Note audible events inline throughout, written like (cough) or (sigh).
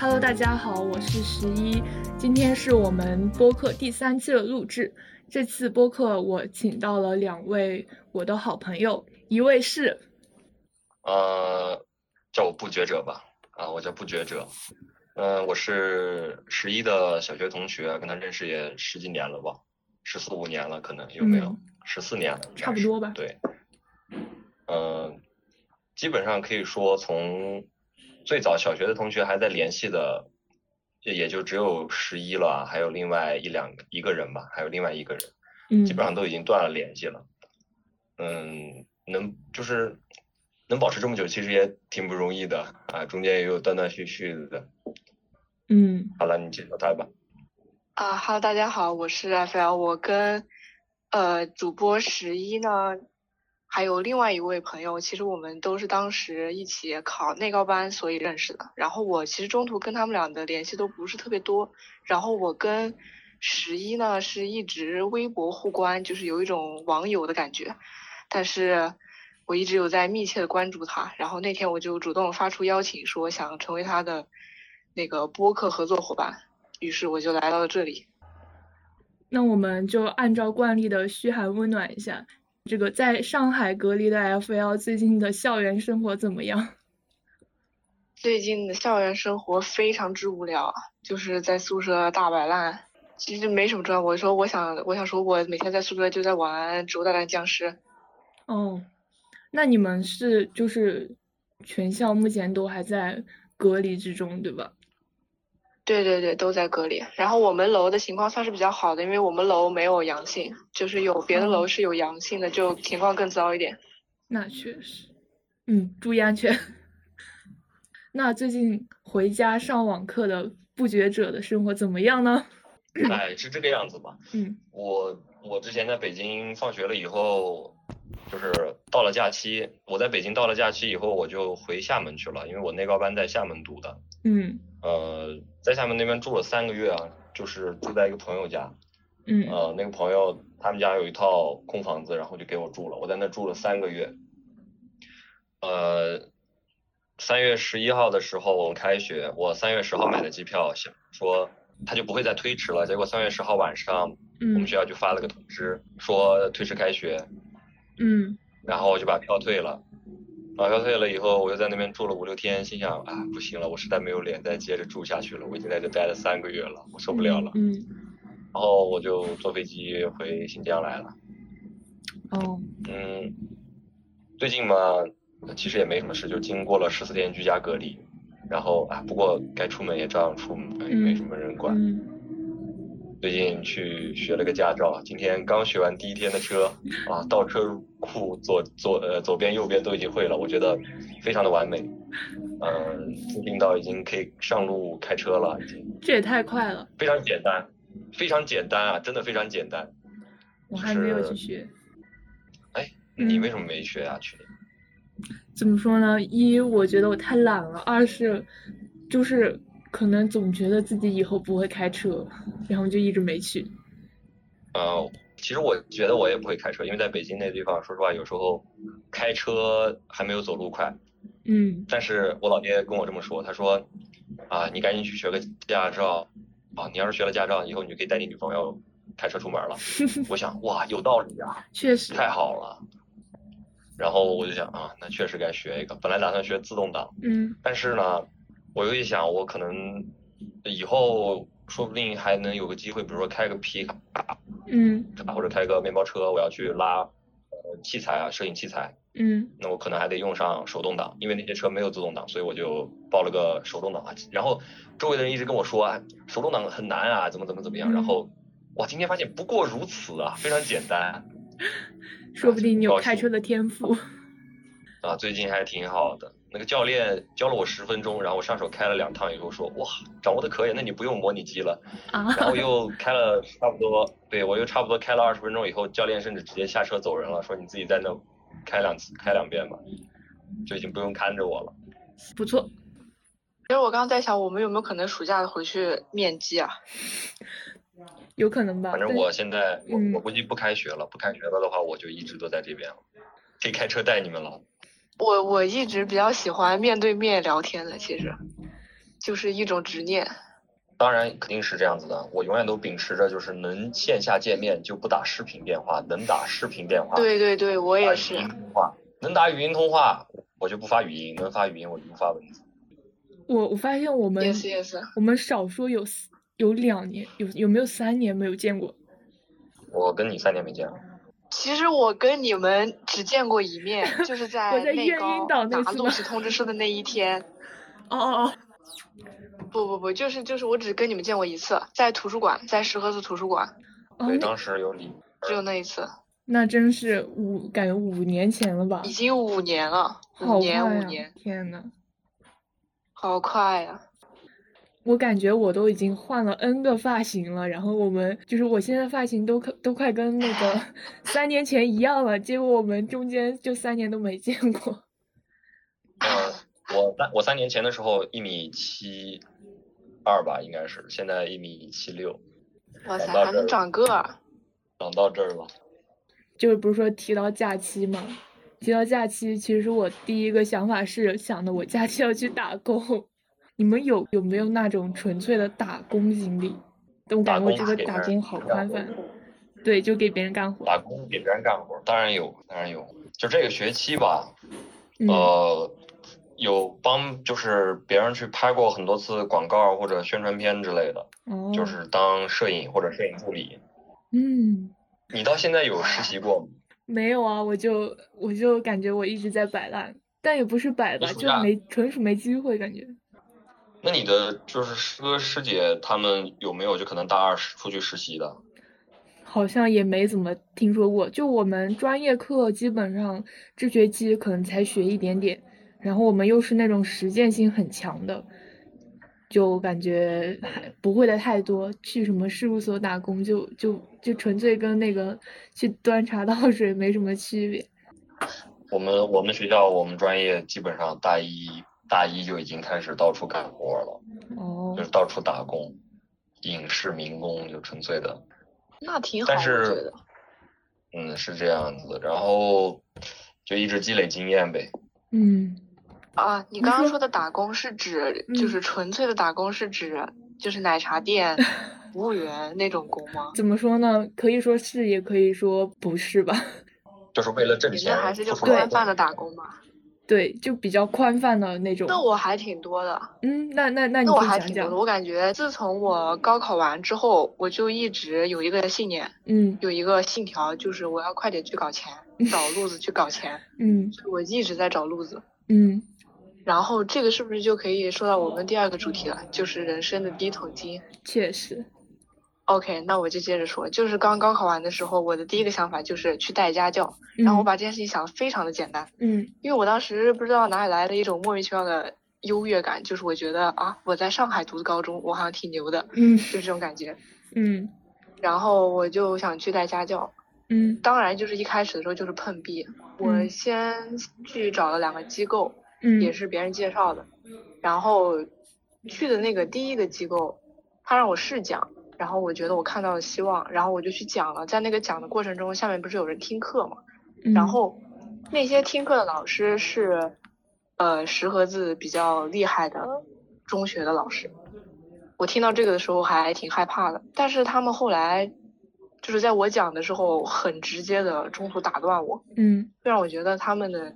Hello，大家好，我是十一，今天是我们播客第三期的录制。这次播客我请到了两位我的好朋友，一位是，呃，叫我不觉者吧，啊，我叫不觉者，嗯，我是十一的小学同学，跟他认识也十几年了吧，十四五年了，可能有没有？十四年了，差不多吧。对，嗯，基本上可以说从最早小学的同学还在联系的。也也就只有十一了，还有另外一两个一个人吧，还有另外一个人，嗯，基本上都已经断了联系了。嗯，能就是能保持这么久，其实也挺不容易的啊，中间也有断断续续的。嗯，好了，你介绍他吧。啊哈喽，大家好，我是 FL，我跟呃主播十一呢。还有另外一位朋友，其实我们都是当时一起考内高班，所以认识的。然后我其实中途跟他们俩的联系都不是特别多。然后我跟十一呢是一直微博互关，就是有一种网友的感觉。但是我一直有在密切的关注他。然后那天我就主动发出邀请，说想成为他的那个播客合作伙伴。于是我就来到了这里。那我们就按照惯例的嘘寒问暖一下。这个在上海隔离的 FL 最近的校园生活怎么样？最近的校园生活非常之无聊，就是在宿舍大摆烂。其实没什么重要。我说我想，我想说，我每天在宿舍就在玩《植物大战僵尸》。哦，那你们是就是全校目前都还在隔离之中，对吧？对对对，都在隔离。然后我们楼的情况算是比较好的，因为我们楼没有阳性，就是有别的楼是有阳性的，就情况更糟一点。那确实，嗯，注意安全。(laughs) 那最近回家上网课的不觉者的生活怎么样呢？哎，是这个样子吧？嗯，我我之前在北京放学了以后，就是到了假期，我在北京到了假期以后，我就回厦门去了，因为我内高班在厦门读的。嗯。呃，在厦门那边住了三个月啊，就是住在一个朋友家，嗯，呃，那个朋友他们家有一套空房子，然后就给我住了，我在那住了三个月。呃，三月十一号的时候我们开学，我三月十号买的机票，想说他就不会再推迟了，结果三月十号晚上，我们学校就发了个通知，说推迟开学，嗯，然后我就把票退了。把票退了以后，我又在那边住了五六天，心想啊，不行了，我实在没有脸再接着住下去了。我已经在这待了三个月了，我受不了了。嗯。然后我就坐飞机回新疆来了。哦。嗯。最近嘛，其实也没什么事，就经过了十四天居家隔离，然后啊，不过该出门也照样出门，也没什么人管。嗯。最近去学了个驾照，今天刚学完第一天的车，啊，倒车入库，左左呃左边右边都已经会了，我觉得非常的完美，嗯，自信到已经可以上路开车了，已经。这也太快了。非常简单，非常简单啊，真的非常简单。我还没有去学。哎，你为什么没学啊？去年？怎么说呢？一，我觉得我太懒了；二是，就是。可能总觉得自己以后不会开车，然后就一直没去。呃，其实我觉得我也不会开车，因为在北京那地方，说实话，有时候开车还没有走路快。嗯。但是我老爹跟我这么说，他说：“啊，你赶紧去学个驾照，啊，你要是学了驾照，以后你就可以带你女朋友开车出门了。(laughs) ”我想，哇，有道理啊。确实。太好了。然后我就想啊，那确实该学一个。本来打算学自动挡。嗯。但是呢。我又一想，我可能以后说不定还能有个机会，比如说开个皮卡，嗯，或者开个面包车，我要去拉呃器材啊，摄影器材，嗯，那我可能还得用上手动挡，因为那些车没有自动挡，所以我就报了个手动挡。然后周围的人一直跟我说，啊，手动挡很难啊，怎么怎么怎么样。然后哇，今天发现不过如此啊，非常简单。说不定你有开车的天赋。啊，最近还挺好的。那个教练教了我十分钟，然后我上手开了两趟以后说哇，掌握的可以，那你不用模拟机了。啊。然后又开了差不多，对我又差不多开了二十分钟以后，教练甚至直接下车走人了，说你自己在那开两次，开两遍吧，就已经不用看着我了。不错。其实我刚刚在想，我们有没有可能暑假回去面基啊？有可能吧。反正我现在我我估计不开学了，不开学了的话，我就一直都在这边了，可以开车带你们了。我我一直比较喜欢面对面聊天的，其实，就是一种执念。当然肯定是这样子的，我永远都秉持着就是能线下见面就不打视频电话，能打视频电话。对对对，我也是。能打语音通话，我就不发语音；能发语音，我就不发文字。我我发现我们我们少说有有两年，有有没有三年没有见过？我跟你三年没见了。其实我跟你们只见过一面，就是 (laughs) 在内高拿录取通知书的那一天。哦哦哦。不不不，就是就是，我只跟你们见过一次，在图书馆，在石河子图书馆。对，当时有你。只有那一次。那真是五，感觉五年前了吧？已经五年了，五年五年，天呐，好快呀！我感觉我都已经换了 N 个发型了，然后我们就是我现在发型都可都快跟那个 (laughs) 三年前一样了，结果我们中间就三年都没见过。呃我三我三年前的时候一米七二吧，应该是，现在一米七六。哇塞，还能长个儿！长到这儿了。就是不是说提到假期嘛？提到假期，其实我第一个想法是想的，我假期要去打工。你们有有没有那种纯粹的打工经历？我感觉这个打工好宽泛。对，就给别人干活。打工给别人干活，当然有，当然有。就这个学期吧，呃。有帮就是别人去拍过很多次广告或者宣传片之类的，就是当摄影或者摄影助理。嗯，你到现在有实习过吗？(laughs) 没有啊，我就我就感觉我一直在摆烂，但也不是摆吧，就没纯属没机会感觉。那你的就是师哥师姐他们有没有就可能大二出去实习的？好像也没怎么听说过，就我们专业课基本上这学期可能才学一点点。然后我们又是那种实践性很强的，就感觉还不会的太多。去什么事务所打工，就就就纯粹跟那个去端茶倒水没什么区别。我们我们学校我们专业基本上大一大一就已经开始到处干活了，哦，就是到处打工，影视民工就纯粹的。那挺好，但是，嗯，是这样子，然后就一直积累经验呗。嗯。啊，你刚刚说的打工是指就是纯粹的打工，是指就是奶茶店 (laughs) 服务员那种工吗？怎么说呢？可以说是，也可以说不是吧。就是为了挣钱。还是就宽泛的打工嘛？对，就比较宽泛的那种。那我还挺多的。嗯，那那那你我还挺多的。我感觉自从我高考完之后，我就一直有一个信念，嗯，有一个信条，就是我要快点去搞钱，(laughs) 找路子去搞钱。嗯，我一直在找路子。嗯。然后这个是不是就可以说到我们第二个主题了？就是人生的第一桶金。确实。OK，那我就接着说，就是刚高考完的时候，我的第一个想法就是去带家教。然后我把这件事情想的非常的简单。嗯。因为我当时不知道哪里来的一种莫名其妙的优越感，就是我觉得啊，我在上海读的高中，我好像挺牛的。嗯。就这种感觉。嗯。然后我就想去带家教。嗯。当然，就是一开始的时候就是碰壁。我先去找了两个机构。嗯也是别人介绍的，然后去的那个第一个机构，他让我试讲，然后我觉得我看到了希望，然后我就去讲了。在那个讲的过程中，下面不是有人听课嘛？然后那些听课的老师是，呃，石河子比较厉害的中学的老师。我听到这个的时候还挺害怕的，但是他们后来就是在我讲的时候，很直接的中途打断我，嗯，会让我觉得他们的。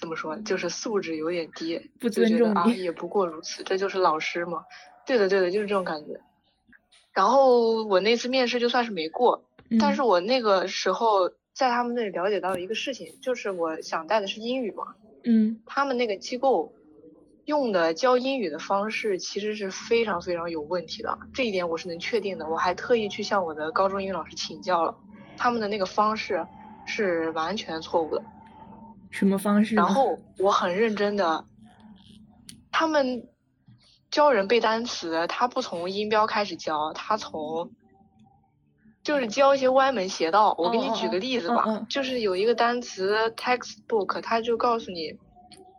怎么说？就是素质有点低，不尊重啊，也不过如此，这就是老师嘛。对的，对的，就是这种感觉。然后我那次面试就算是没过，但是我那个时候在他们那里了解到了一个事情，就是我想带的是英语嘛。嗯。他们那个机构用的教英语的方式其实是非常非常有问题的，这一点我是能确定的。我还特意去向我的高中英语老师请教了，他们的那个方式是完全错误的。什么方式？然后我很认真的，他们教人背单词，他不从音标开始教，他从就是教一些歪门邪道。我给你举个例子吧，就是有一个单词 textbook，他就告诉你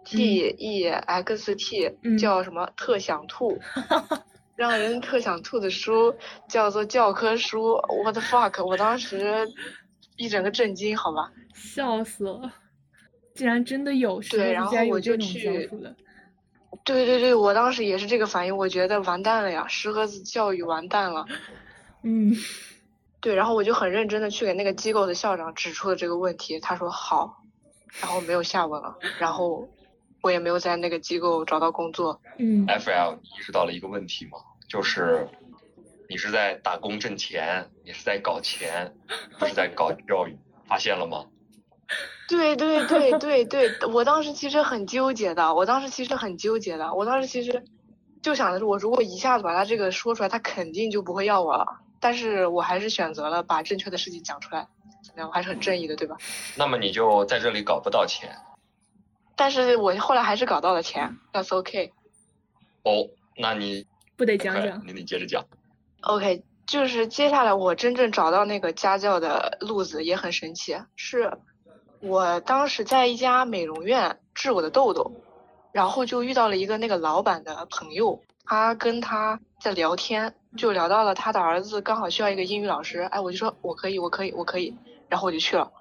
t e x t 叫什么特想吐，(laughs) 让人特想吐的书叫做教科书。What the fuck！我当时一整个震惊，好吧，笑死了。竟然真的有，对，然后我就去，对对对，我当时也是这个反应，我觉得完蛋了呀，石河子教育完蛋了。(laughs) 嗯，对，然后我就很认真的去给那个机构的校长指出了这个问题，他说好，然后没有下文了，然后我也没有在那个机构找到工作。嗯，FL 你意识到了一个问题吗？就是你是在打工挣钱，你是在搞钱，不是在搞教育，发现了吗？对对对 (laughs) 对对，我当时其实很纠结的，我当时其实很纠结的，我当时其实就想的是，我如果一下子把他这个说出来，他肯定就不会要我了。但是我还是选择了把正确的事情讲出来，怎么样？我还是很正义的，对吧？那么你就在这里搞不到钱。但是我后来还是搞到了钱，That's OK。哦，那你不得讲讲？你得接着讲。OK，就是接下来我真正找到那个家教的路子也很神奇，是我当时在一家美容院治我的痘痘，然后就遇到了一个那个老板的朋友，他跟他在聊天，就聊到了他的儿子刚好需要一个英语老师，哎，我就说我可以，我可以，我可以，然后我就去了。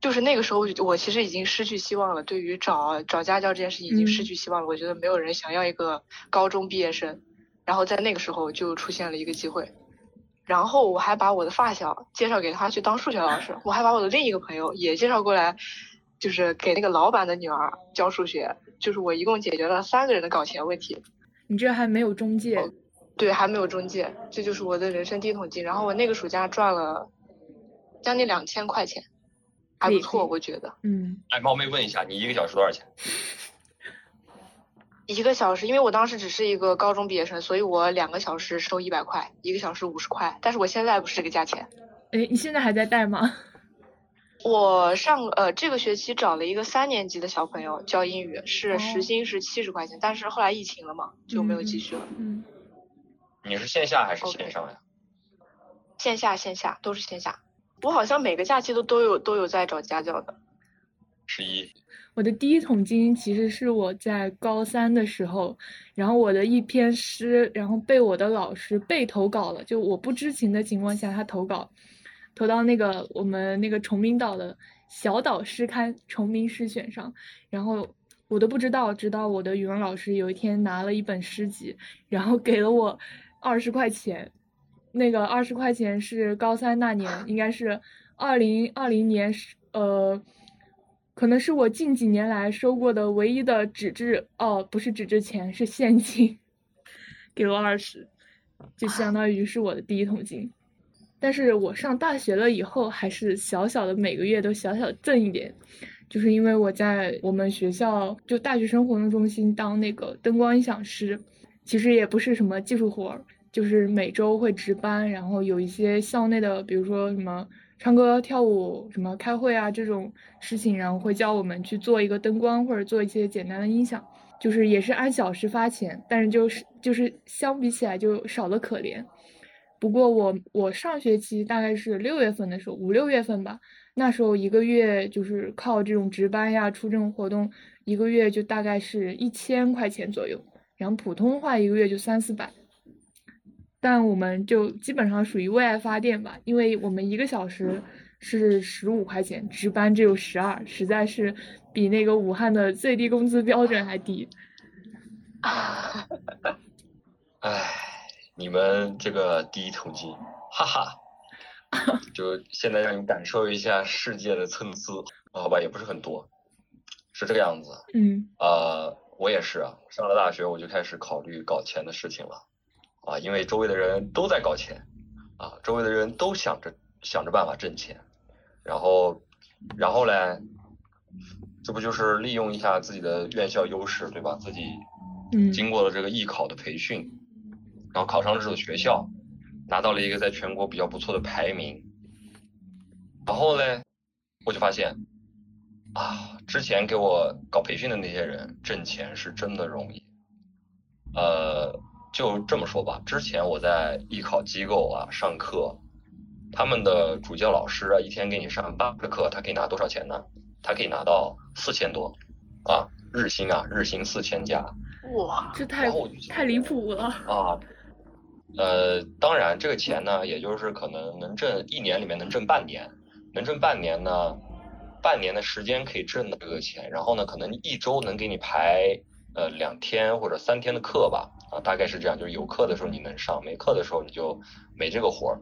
就是那个时候，我其实已经失去希望了，对于找找家教这件事情已经失去希望了。我觉得没有人想要一个高中毕业生。然后在那个时候就出现了一个机会，然后我还把我的发小介绍给他去当数学老师，我还把我的另一个朋友也介绍过来，就是给那个老板的女儿教数学，就是我一共解决了三个人的搞钱问题。你这还没有中介？对，还没有中介，这就是我的人生第一桶金。然后我那个暑假赚了将近两千块钱，还不错，我觉得。嗯。哎，冒昧问一下，你一个小时多少钱？一个小时，因为我当时只是一个高中毕业生，所以我两个小时收一百块，一个小时五十块。但是我现在不是这个价钱。哎，你现在还在带吗？(laughs) 我上呃这个学期找了一个三年级的小朋友教英语，是时薪是七十块钱，但是后来疫情了嘛，就没有继续了。嗯。(laughs) 你是线下还是线上呀？线下线下都是线下。我好像每个假期都都有都有在找家教的。十一。我的第一桶金其实是我在高三的时候，然后我的一篇诗，然后被我的老师被投稿了，就我不知情的情况下，他投稿，投到那个我们那个崇明岛的小岛诗刊崇明诗选上，然后我都不知道，直到我的语文老师有一天拿了一本诗集，然后给了我二十块钱，那个二十块钱是高三那年，应该是二零二零年，呃。可能是我近几年来收过的唯一的纸质哦，不是纸质钱，是现金，给了二十，就相当于是我的第一桶金。但是我上大学了以后，还是小小的每个月都小小挣一点，就是因为我在我们学校就大学生活动中心当那个灯光音响师，其实也不是什么技术活儿，就是每周会值班，然后有一些校内的，比如说什么。唱歌、跳舞，什么开会啊这种事情，然后会教我们去做一个灯光，或者做一些简单的音响，就是也是按小时发钱，但是就是就是相比起来就少的可怜。不过我我上学期大概是六月份的时候，五六月份吧，那时候一个月就是靠这种值班呀、出这种活动，一个月就大概是一千块钱左右，然后普通话一个月就三四百。但我们就基本上属于为爱发电吧，因为我们一个小时是十五块钱，值班只有十二，实在是比那个武汉的最低工资标准还低。(laughs) 唉，你们这个第一桶金，哈哈，(laughs) 就现在让你感受一下世界的参差，好吧，也不是很多，是这个样子。嗯。呃，我也是啊，上了大学我就开始考虑搞钱的事情了。啊，因为周围的人都在搞钱，啊，周围的人都想着想着办法挣钱，然后，然后嘞，这不就是利用一下自己的院校优势，对吧？自己经过了这个艺考的培训，然后考上了这所学校，拿到了一个在全国比较不错的排名，然后嘞，我就发现，啊，之前给我搞培训的那些人挣钱是真的容易，呃。就这么说吧，之前我在艺考机构啊上课，他们的主教老师啊一天给你上八个课，他可以拿多少钱呢？他可以拿到四千多，啊，日薪啊，日薪四千加。哇，这太太离谱了啊！呃，当然这个钱呢，也就是可能能挣一年里面能挣半年，能挣半年呢，半年的时间可以挣的这个钱，然后呢，可能一周能给你排呃两天或者三天的课吧，啊，大概是这样，就是有课的时候你能上，没课的时候你就没这个活儿。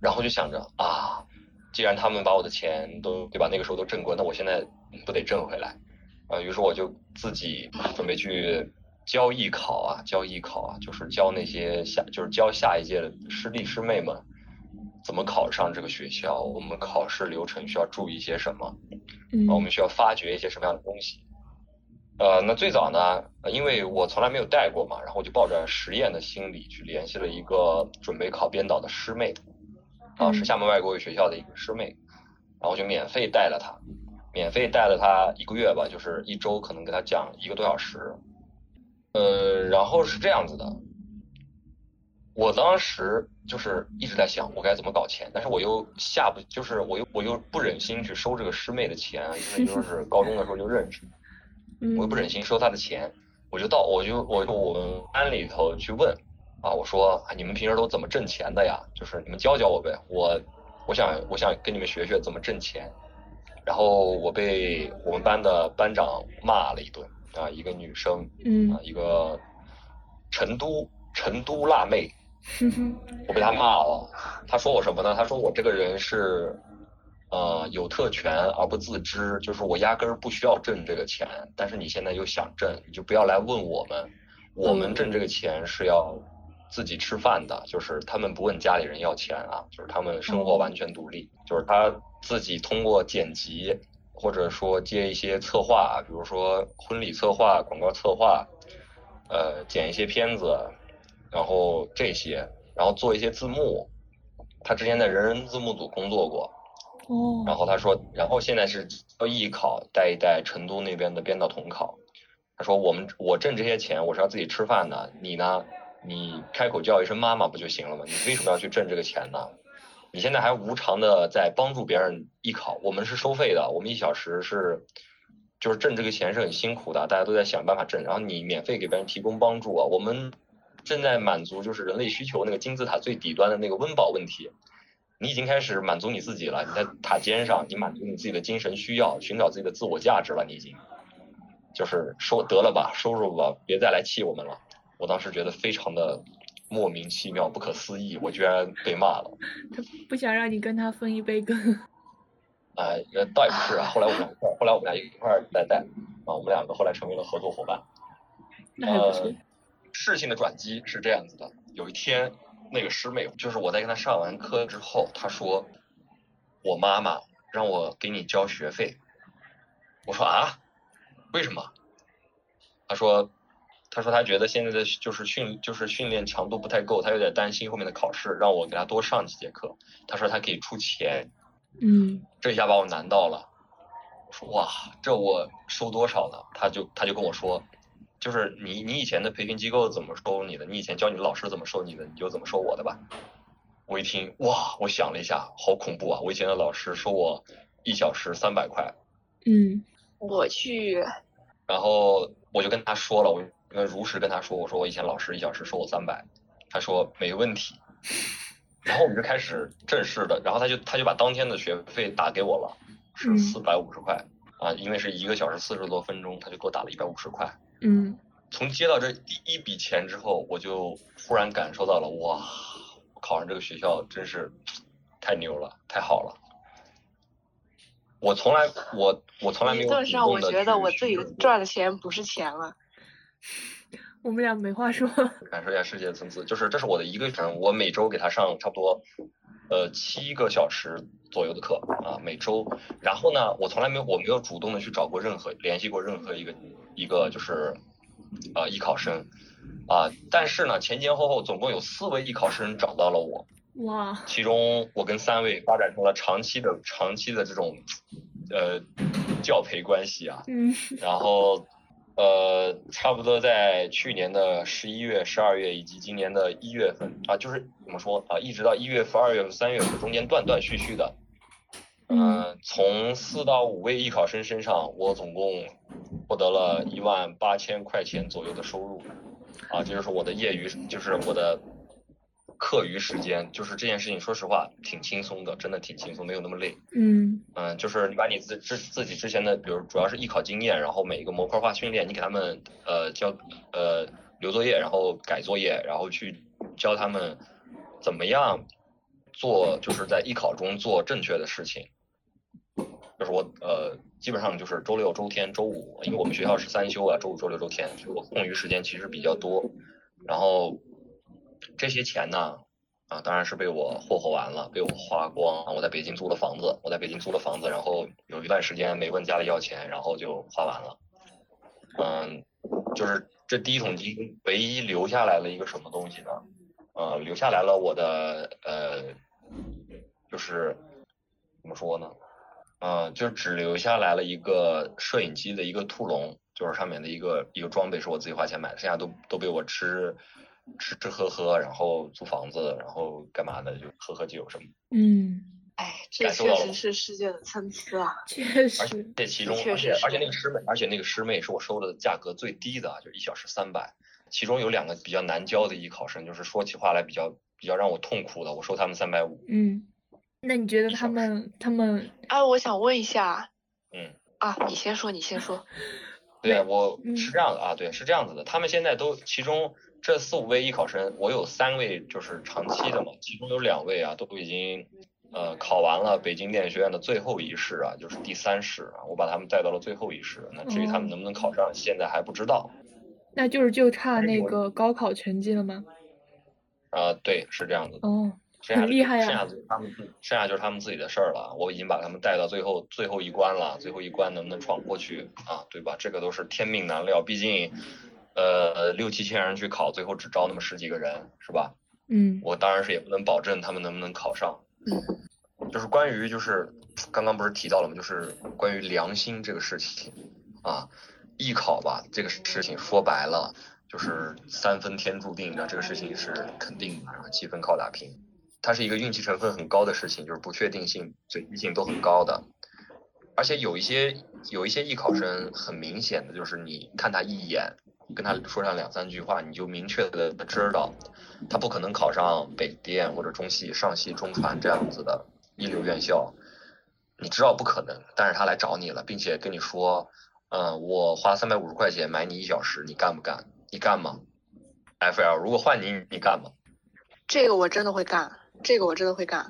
然后就想着啊，既然他们把我的钱都对吧，那个时候都挣过，那我现在不得挣回来？啊，于是我就自己准备去教艺考啊，教艺考啊，就是教那些下，就是教下一届的师弟师妹们怎么考上这个学校，我们考试流程需要注意一些什么，嗯，我们需要发掘一些什么样的东西。呃，那最早呢，因为我从来没有带过嘛，然后我就抱着实验的心理去联系了一个准备考编导的师妹，啊，是厦门外国语学校的一个师妹，然后就免费带了她。免费带了她一个月吧，就是一周可能给她讲一个多小时，呃，然后是这样子的，我当时就是一直在想我该怎么搞钱，但是我又下不，就是我又我又不忍心去收这个师妹的钱，因为就是高中的时候就认识，我又不忍心收他的钱，我就到我就我就我们班里头去问，啊，我说你们平时都怎么挣钱的呀？就是你们教教我呗，我我想我想跟你们学学怎么挣钱。然后我被我们班的班长骂了一顿啊，一个女生，嗯，啊，一个成都成都辣妹，(laughs) 我被她骂了。她说我什么呢？她说我这个人是，呃，有特权而不自知，就是我压根儿不需要挣这个钱，但是你现在又想挣，你就不要来问我们，我们挣这个钱是要自己吃饭的，就是他们不问家里人要钱啊，就是他们生活完全独立，就是他。自己通过剪辑，或者说接一些策划，比如说婚礼策划、广告策划，呃，剪一些片子，然后这些，然后做一些字幕。他之前在人人字幕组工作过，哦。然后他说，然后现在是要艺考带一带成都那边的编导统考。他说，我们我挣这些钱，我是要自己吃饭的。你呢？你开口叫一声妈妈不就行了吗？你为什么要去挣这个钱呢？你现在还无偿的在帮助别人艺考，我们是收费的，我们一小时是，就是挣这个钱是很辛苦的，大家都在想办法挣，然后你免费给别人提供帮助啊，我们正在满足就是人类需求那个金字塔最底端的那个温饱问题，你已经开始满足你自己了，你在塔尖上，你满足你自己的精神需要，寻找自己的自我价值了，你已经，就是收得了吧，收入吧，别再来气我们了，我当时觉得非常的。莫名其妙，不可思议，我居然被骂了。(laughs) 他不想让你跟他分一杯羹。(laughs) 哎，倒也不是啊。后来我们俩，后来我们俩一块儿带带，啊，我们两个后来成为了合作伙伴。那还不错。事情的转机是这样子的：有一天，那个师妹，就是我在跟她上完课之后，她说：“我妈妈让我给你交学费。”我说：“啊，为什么？”她说。她说她觉得现在的就是训就是训练强度不太够，她有点担心后面的考试，让我给她多上几节课。她说她可以出钱，嗯，这一下把我难到了。我说哇，这我收多少呢？他就他就跟我说，就是你你以前的培训机构怎么收你的？你以前教你的老师怎么收你的？你就怎么收我的吧。我一听哇，我想了一下，好恐怖啊！我以前的老师收我一小时三百块，嗯，我去，然后我就跟他说了，我。跟如实跟他说，我说我以前老师一小时收我三百，他说没问题，然后我们就开始正式的，然后他就他就把当天的学费打给我了，是四百五十块啊，因为是一个小时四十多分钟，他就给我打了一百五十块。嗯，从接到这第一笔钱之后，我就忽然感受到了，哇，考上这个学校真是太牛了，太好了。我从来我我从来没有。这让我觉得我自己赚的钱不是钱了。(laughs) 我们俩没话说。感受一下世界的层次，就是这是我的一个人，我每周给他上差不多，呃七个小时左右的课啊，每周。然后呢，我从来没有，我没有主动的去找过任何联系过任何一个一个就是啊艺考生啊，但是呢前前后后总共有四位艺考生找到了我。哇。其中我跟三位发展成了长期的长期的这种呃教培关系啊。嗯。然后。呃，差不多在去年的十一月、十二月以及今年的一月份啊，就是怎么说啊，一直到一月份、二月份、三月份中间断断续续的，嗯，从四到五位艺考生身上，我总共获得了一万八千块钱左右的收入，啊，这就是我的业余，就是我的课余时间，就是这件事情，说实话挺轻松的，真的挺轻松，没有那么累。嗯嗯，就是你把你自自自己之前的，比如主要是艺考经验，然后每一个模块化训练，你给他们呃交呃留作业，然后改作业，然后去教他们怎么样做，就是在艺考中做正确的事情。就是我呃基本上就是周六、周天、周五，因为我们学校是三休啊，周五、周六、周天，所以我空余时间其实比较多。然后这些钱呢，啊，当然是被我霍霍完了，被我花光。我在北京租了房子，我在北京租了房子，然后有一段时间没问家里要钱，然后就花完了。嗯，就是这第一桶金唯一留下来了一个什么东西呢？呃，留下来了我的呃，就是怎么说呢？嗯，就只留下来了一个摄影机的一个兔笼，就是上面的一个一个装备是我自己花钱买的，剩下都都被我吃吃吃喝喝，然后租房子，然后干嘛的就喝喝酒什么。嗯，哎，这确实是世界的参差啊。(laughs) 确而实，这其中，确实而且而且那个师妹，而且那个师妹是我收的价格最低的，就一小时三百。其中有两个比较难教的艺考生，就是说起话来比较比较让我痛苦的，我收他们三百五。嗯，那你觉得他们他们啊，我想问一下嗯，啊，你先说，你先说。对，我嗯是这样的啊，对，是这样子的。他们现在都，其中这四五位艺考生，我有三位就是长期的嘛，其中有两位啊都已经呃考完了北京电影学院的最后一试啊，就是第三试啊，我把他们带到了最后一试。那至于他们哦能不能考上，现在还不知道。那就是就差那个高考成绩了吗？啊、对，是这样子的。哦，厉害呀剩下就是他们自，剩下就是他们自己的事儿了。我已经把他们带到最后最后一关了，最后一关能不能闯过去啊？对吧？这个都是天命难料，毕竟，呃，六七千人去考，最后只招那么十几个人，是吧？嗯我当然是也不能保证他们能不能考上。嗯，就是关于就是刚刚不是提到了吗？就是关于良心这个事情啊，艺考吧这个事情说白了就是三分天注定的，这个事情是肯定的，然后七分靠打拼。它是一个运气成分很高的事情，就是不确定性、随机性都很高的。而且有一些有一些艺考生，很明显的就是你看他一眼，跟他说上两三句话，你就明确的知道，他不可能考上北电或者中戏、上戏、中传这样子的一流院校，你知道不可能，但是他来找你了，并且跟你说，嗯，我花三百五十块钱买你一小时，你干不干？你干吗？FL，如果换你，你干吗？这个我真的会干，这个我真的会干。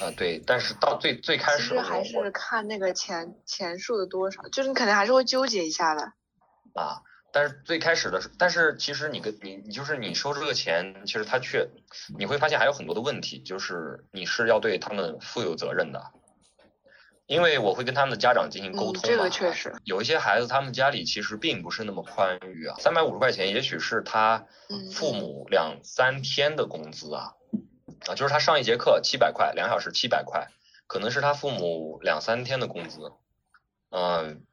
啊、对，但是到最最开始其，实还是看那个钱钱数的多少，就是你肯定还是会纠结一下的。啊，但是最开始的时，但是其实你跟你你就是你收这个钱，其实他却你会发现还有很多的问题，就是你是要对他们负有责任的，因为我会跟他们的家长进行沟通嘛。嗯这个确实。有一些孩子他们家里其实并不是那么宽裕啊，三百五十块钱也许是他嗯。父母两三天的工资啊，啊，就是他上一节课七百块，两小时七百块，可能是他父母两三天的工资，嗯，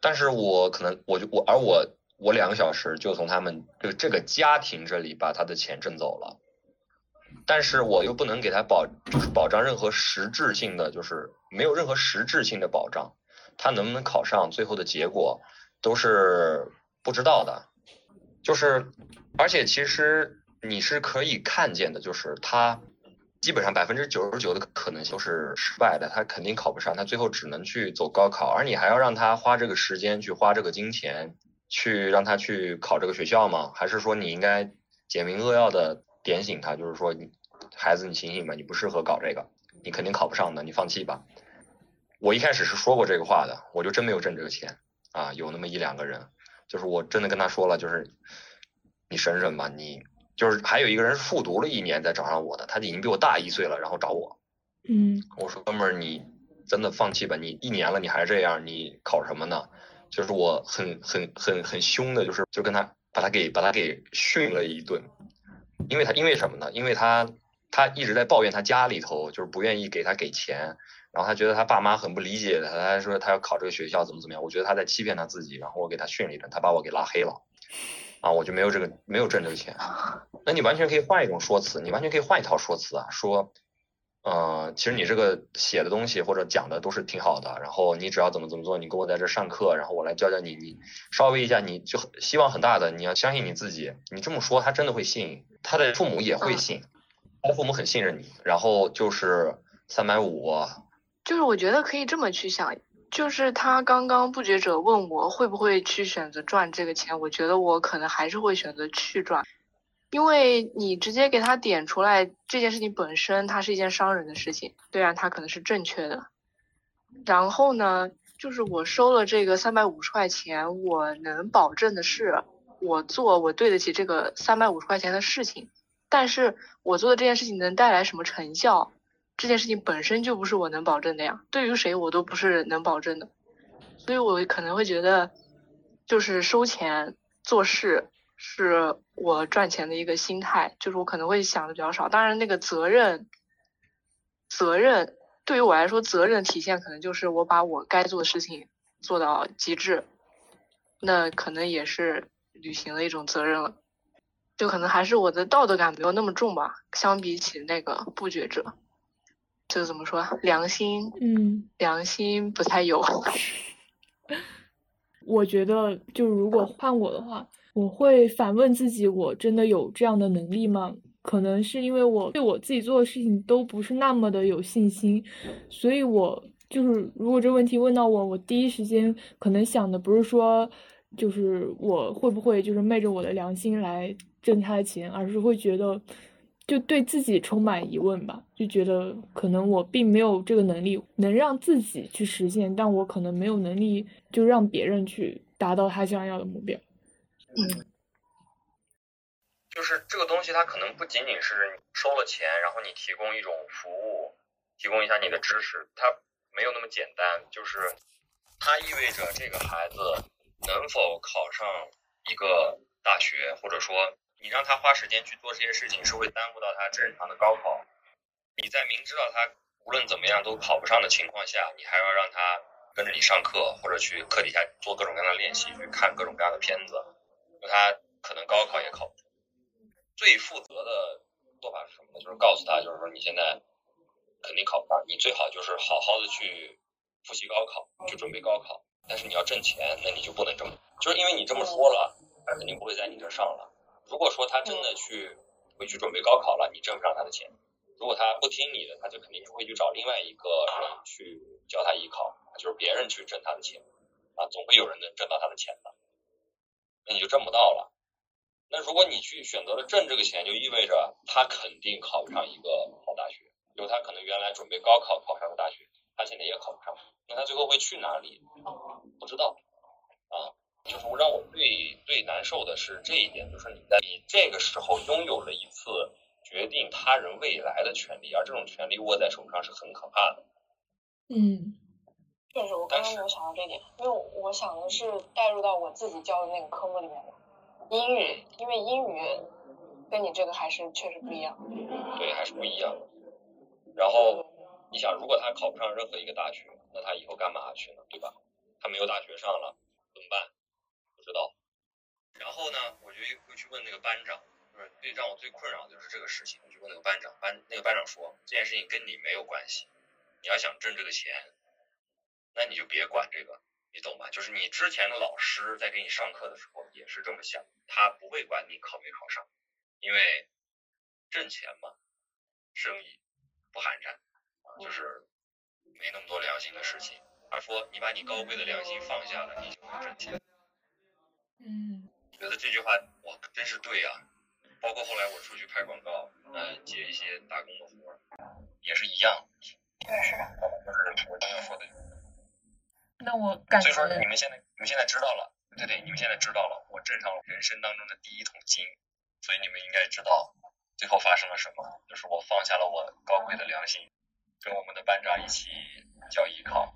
但是我可能我就我而我我两个小时就从他们就这个家庭这里把他的钱挣走了，但是我又不能给他保就是保障任何实质性的就是没有任何实质性的保障，他能不能考上最后的结果都是不知道的，就是而且其实你是可以看见的，就是他。基本上百分之九十九的可能性都是失败的，他肯定考不上，他最后只能去走高考，而你还要让他花这个时间去花这个金钱，去让他去考这个学校吗？还是说你应该简明扼要的点醒他，就是说你孩子你醒醒吧，你不适合搞这个，你肯定考不上的，你放弃吧。我一开始是说过这个话的，我就真没有挣这个钱啊，有那么一两个人，就是我真的跟他说了，就是你省省吧，你。就是还有一个人是复读了一年再找上我的，他已经比我大一岁了，然后找我。嗯我说哥们儿，你真的放弃吧，你一年了你还这样，你考什么呢？就是我很很很很凶的，就是就跟他把他给把他给训了一顿，因为他因为什么呢？因为他他一直在抱怨他家里头就是不愿意给他给钱，然后他觉得他爸妈很不理解他，他说他要考这个学校怎么怎么样，我觉得他在欺骗他自己，然后我给他训了一顿，他把我给拉黑了。啊，我就没有这个没有挣这个钱，(laughs) 那你完全可以换一种说辞，你完全可以换一套说辞啊，说嗯，其实你这个写的东西或者讲的都是挺好的，然后你只要怎么怎么做，你跟我在这上课，然后我来教教你，你稍微一下，你就希望很大的，你要相信你自己，你这么说他真的会信，他的父母也会信，他的父母很信任你，然后就是三百五，就是我觉得可以这么去想，就是他刚刚不觉者问我会不会去选择赚这个钱，我觉得我可能还是会选择去赚。因为你直接给他点出来这件事情本身，它是一件伤人的事情，虽然它可能是正确的。然后呢，就是我收了这个三百五十块钱，我能保证的是，我做我对得起这个三百五十块钱的事情。但是我做的这件事情能带来什么成效，这件事情本身就不是我能保证的呀。对于谁我都不是能保证的，所以我可能会觉得，就是收钱做事。是我赚钱的一个心态，就是我可能会想的比较少。当然，那个责任，责任对于我来说，责任体现可能就是我把我该做的事情做到极致，那可能也是履行了一种责任了。就可能还是我的道德感没有那么重吧，相比起那个不觉者，就怎么说，良心，嗯，良心不太有。(laughs) 我觉得，就如果换我的话。我会反问自己：我真的有这样的能力吗？可能是因为我对我自己做的事情都不是那么的有信心，所以我就是如果这个问题问到我，我第一时间可能想的不是说，就是我会不会就是昧着我的良心来挣他的钱，而是会觉得就对自己充满疑问吧，就觉得可能我并没有这个能力能让自己去实现，但我可能没有能力就让别人去达到他想要的目标。嗯，就是这个东西，它可能不仅仅是收了钱，然后你提供一种服务，提供一下你的知识，它没有那么简单。就是它意味着这个孩子能否考上一个大学，或者说你让他花时间去做这些事情，是会耽误到他正常的高考。你在明知道他无论怎么样都考不上的情况下，你还要让他跟着你上课，或者去课底下做各种各样的练习，去看各种各样的片子。他可能高考也考不上，最负责的做法是什么呢？就是告诉他，就是说你现在肯定考不上，你最好就是好好的去复习高考，去准备高考。但是你要挣钱，那你就不能这么，就是因为你这么说了，他肯定不会在你这上了。如果说他真的去回去准备高考了，你挣不上他的钱。如果他不听你的，他就肯定就会去找另外一个人去教他艺考，就是别人去挣他的钱啊，总会有人能挣到他的钱的。那你就挣不到了。那如果你去选择了挣这个钱，就意味着他肯定考不上一个好大学，就他可能原来准备高考考上的大学，他现在也考不上。那他最后会去哪里？不知道。啊，就是让我最最难受的是这一点，就是你在你这个时候拥有了一次决定他人未来的权利，而这种权利握在手上是很可怕的。嗯。确实，我刚刚没有想到这点，因为我想的是带入到我自己教的那个科目里面的英语，因为英语跟你这个还是确实不一样。对，还是不一样。然后你想，如果他考不上任何一个大学，那他以后干嘛去呢？对吧？他没有大学上了，怎么办？知道。然后呢，我就又去问那个班长，就是最让我最困扰的就是这个事情。我就问那个班长，班那个班长说，这件事情跟你没有关系，你要想挣这个钱。那你就别管这个，你懂吧？就是你之前的老师在给你上课的时候也是这么想，他不会管你考没考上，因为挣钱嘛，生意不寒碜，就是没那么多良心的事情。他说你把你高贵的良心放下了，你就会挣钱。嗯，觉得这句话哇，真是对啊。包括后来我出去拍广告，呃，接一些打工的活，也是一样。确实，就是我刚刚说的。那我感觉，所以说你们现在你们现在知道了，对对，你们现在知道了，我挣上了人生当中的第一桶金，所以你们应该知道最后发生了什么，就是我放下了我高贵的良心，跟我们的班长一起交艺考。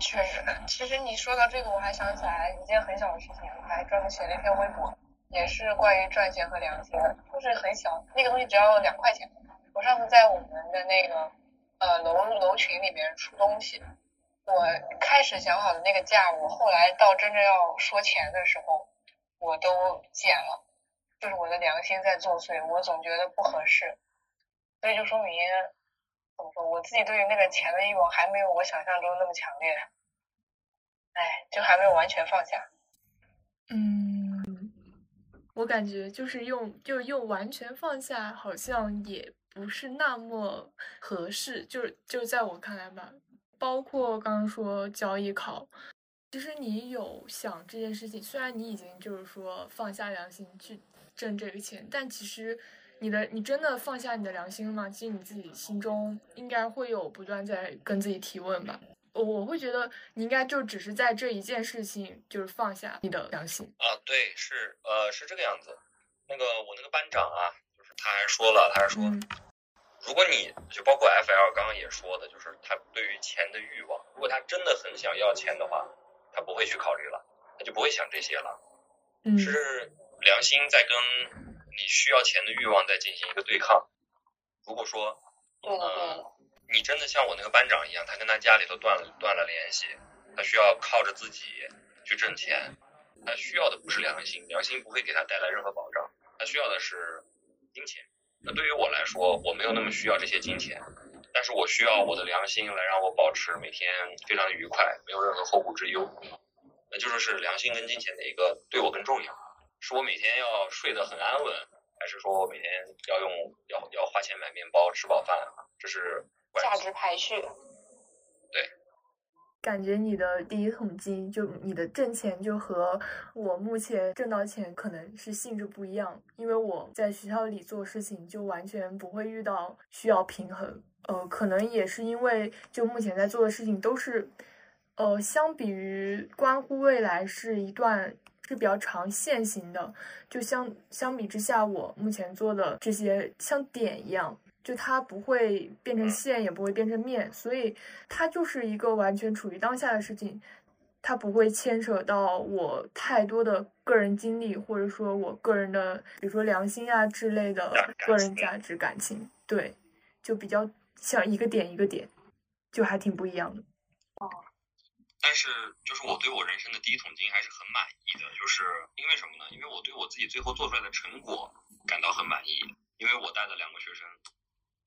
确实，其实你说到这个，我还想起来一件很小的事情，我还专门写了一篇微博，也是关于赚钱和良心的，就是很小，那个东西只要两块钱。我上次在我们的那个呃楼楼群里面出东西。我开始想好的那个价，我后来到真正要说钱的时候，我都减了，就是我的良心在作祟，我总觉得不合适。所以就说明我自己对于那个钱的欲望还没有我想象中那么强烈，哎，就还没有完全放下。嗯，我感觉就是用就用完全放下，好像也不是那么合适。就是就在我看来吧，包括刚刚说交易考，其实你有想这件事情，虽然你已经就是说放下良心去挣这个钱，但其实你的你真的放下你的良心了吗？其实你自己心中应该会有不断在跟自己提问吧。我我会觉得你应该就只是在这一件事情，就是放下你的良心啊。对，是呃是这个样子。那个我那个班长啊，就是他还说了，他还说，如果你就包括 FL 刚刚也说的，就是他对于钱的欲望，如果他真的很想要钱的话，他不会去考虑了，他就不会想这些了。嗯，是良心在跟你需要钱的欲望在进行一个对抗。如果说，嗯。你真的像我那个班长一样，他跟他家里头断了断了联系，他需要靠着自己去挣钱，他需要的不是良心，良心不会给他带来任何保障，他需要的是金钱。那对于我来说，我没有那么需要这些金钱，但是我需要我的良心来让我保持每天非常愉快，没有任何后顾之忧。那就说是良心跟金钱的一个对我更重要，是我每天要睡得很安稳，还是说我每天要用要要花钱买面包吃饱饭？这是。价值排序，对，感觉你的第一桶金就你的挣钱就和我目前挣到钱可能是性质不一样，因为我在学校里做事情就完全不会遇到需要平衡，呃，可能也是因为就目前在做的事情都是，呃，相比于关乎未来是一段是比较长线型的，就相相比之下，我目前做的这些像点一样。就它不会变成线，也不会变成面，所以它就是一个完全处于当下的事情，它不会牵扯到我太多的个人经历，或者说我个人的，比如说良心啊之类的个人价值感情，对，就比较像一个点一个点，就还挺不一样的。哦，但是就是我对我人生的第一桶金还是很满意的，就是因为什么呢？因为我对我自己最后做出来的成果感到很满意，因为我带的两个学生。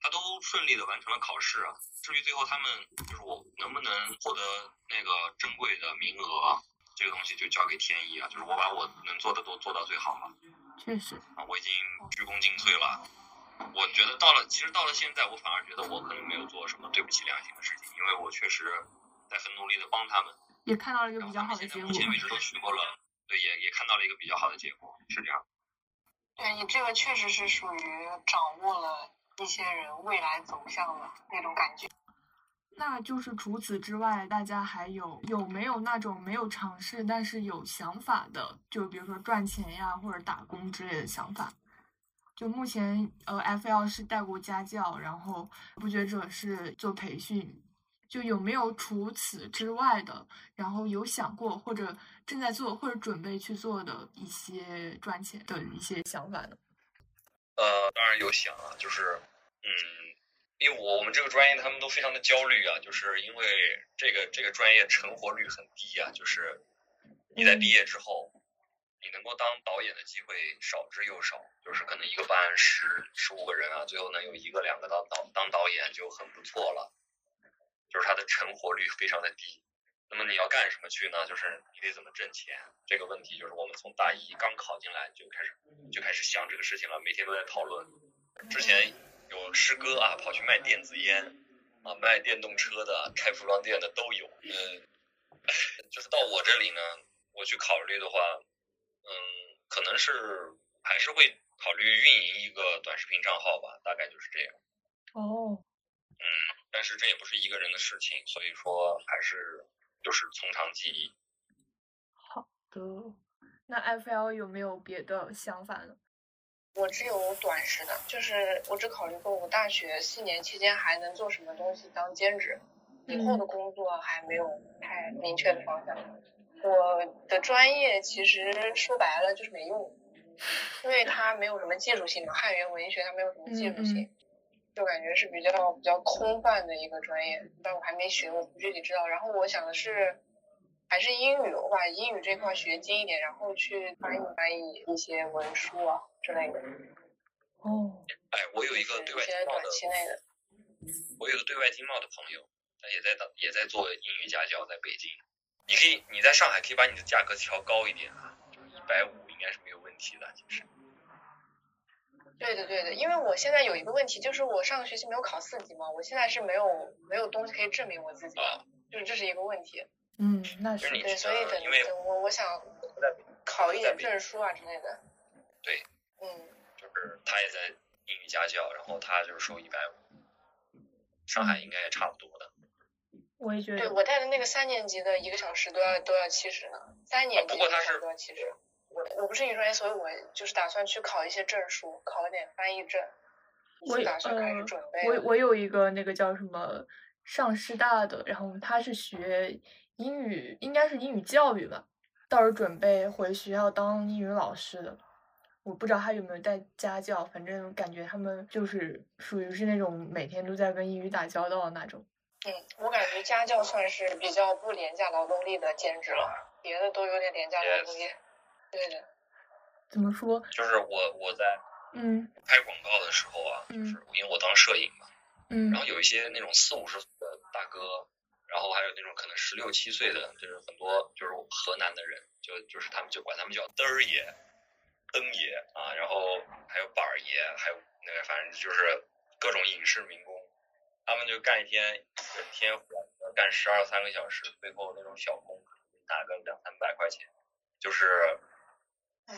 他都顺利的完成了考试啊。至于最后他们就是我能不能获得那个珍贵的名额，这个东西就交给天意啊。就是我把我能做的都做到最好了。确实啊，我已经鞠躬尽瘁了。我觉得到了，其实到了现在，我反而觉得我可能没有做什么对不起良心的事情，因为我确实在很努力的帮他们，也看到了一个比较好的结果。目前为止都取过了，对，也也看到了一个比较好的结果，是这样。对你这个确实是属于掌握了。一些人未来走向的那种感觉，那就是除此之外，大家还有有没有那种没有尝试但是有想法的，就比如说赚钱呀或者打工之类的想法。就目前，呃，FL 是带过家教，然后不觉者是做培训，就有没有除此之外的，然后有想过或者正在做或者准备去做的一些赚钱的一些想法呢？呃，当然有想啊，就是，嗯，因为我我们这个专业他们都非常的焦虑啊，就是因为这个这个专业成活率很低啊，就是你在毕业之后，你能够当导演的机会少之又少，就是可能一个班十十五个人啊，最后能有一个两个当导当导演就很不错了，就是它的成活率非常的低。那么你要干什么去呢？就是你得怎么挣钱？这个问题就是我们从大一刚考进来就开始就开始想这个事情了，每天都在讨论。之前有师哥啊，跑去卖电子烟啊，卖电动车的，开服装店的都有。嗯，(laughs) 就是到我这里呢，我去考虑的话，嗯，可能是还是会考虑运营一个短视频账号吧，大概就是这样。哦。嗯，但是这也不是一个人的事情，所以说还是。就是从长计议。好的，那 FL 有没有别的想法呢？我只有短时的，就是我只考虑过我大学四年期间还能做什么东西当兼职，以后的工作还没有太明确的方向。我的专业其实说白了就是没用，因为它没有什么技术性嘛，汉语言文学它没有什么技术性。就感觉是比较比较空泛的一个专业，但我还没学，我不具体知道。然后我想的是，还是英语，我把英语这块学精一点，然后去翻译翻译一些文书啊之类的。哦，哎，我有一个对外经贸的，我有个对外经贸的朋友，他也在当也在做英语家教，在北京。你可以你在上海可以把你的价格调高一点啊，就是一百五应该是没有问题的，其实。对的对的，因为我现在有一个问题，就是我上个学期没有考四级嘛，我现在是没有没有东西可以证明我自己，就是这是一个问题。嗯，那是对，所以等等我我想考一点证书啊之类的。对。嗯。就是他也在英语家教，然后他就是收一百五，上海应该也差不多的。我也觉得。对我带的那个三年级的一个小时都要都要七十呢，三年级不过他是都要七十。我我不是英语专业，所以我就是打算去考一些证书，考一点翻译证。我打算开始准备。我我有一个那个叫什么上师大的，然后他是学英语，应该是英语教育吧，到时候准备回学校当英语老师的。我不知道他有没有带家教，反正感觉他们就是属于是那种每天都在跟英语打交道的那种。嗯，我感觉家教算是比较不廉价劳动力的兼职了，别的都有点廉价劳动力。对的，怎么说？就是我我在嗯拍广告的时候啊，就是因为我当摄影嘛，嗯，然后有一些那种四五十岁的大哥，然后还有那种可能十六七岁的，就是很多就是河南的人，就就是他们就管他们叫嘚儿爷、灯爷啊，然后还有板儿爷，还有那个反正就是各种影视民工，他们就干一天整天干十二三个小时，最后那种小工拿个两三百块钱。就是，唉，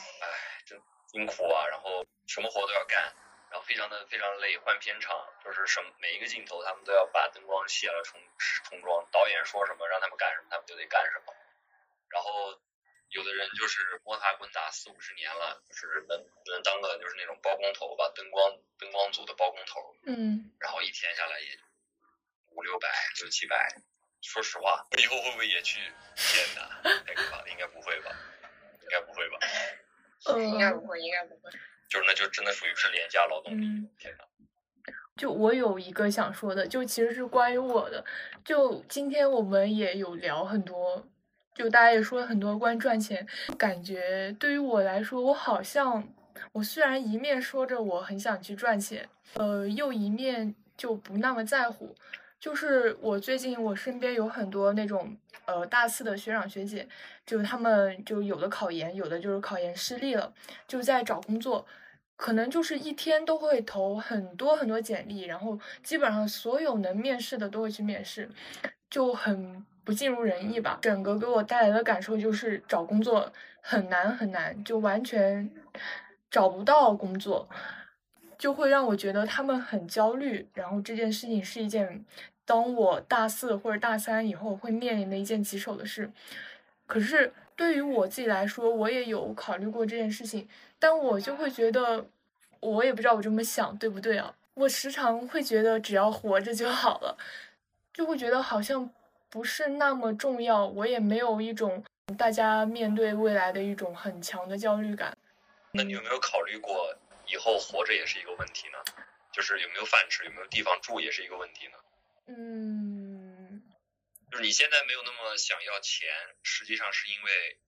真辛苦啊！然后什么活都要干，然后非常的非常累。换片场就是什么每一个镜头，他们都要把灯光卸了重重装。导演说什么让他们干什么，他们就得干什么。然后有的人就是摸爬滚打四五十年了，就是能能当个就是那种包工头吧，灯光灯光组的包工头。嗯。然后一天下来也五六百六七百。说实话，我 (laughs) 以后会不会也去演呢？太可怕了，应该不会吧。应该不会吧？嗯，应该不会，应该不会。就是那就真的属于是廉价劳动力。天呐。就我有一个想说的，就其实是关于我的。就今天我们也有聊很多，就大家也说了很多关于赚钱。感觉对于我来说，我好像我虽然一面说着我很想去赚钱，呃，又一面就不那么在乎。就是我最近我身边有很多那种呃大四的学长学姐，就他们就有的考研，有的就是考研失利了，就在找工作，可能就是一天都会投很多很多简历，然后基本上所有能面试的都会去面试，就很不尽如人意吧。整个给我带来的感受就是找工作很难很难，就完全找不到工作，就会让我觉得他们很焦虑。然后这件事情是一件。当我大四或者大三以后会面临的一件棘手的事，可是对于我自己来说，我也有考虑过这件事情，但我就会觉得，我也不知道我这么想对不对啊？我时常会觉得只要活着就好了，就会觉得好像不是那么重要。我也没有一种大家面对未来的一种很强的焦虑感。那你有没有考虑过以后活着也是一个问题呢？就是有没有饭吃，有没有地方住也是一个问题呢？嗯，就是你现在没有那么想要钱，实际上是因为，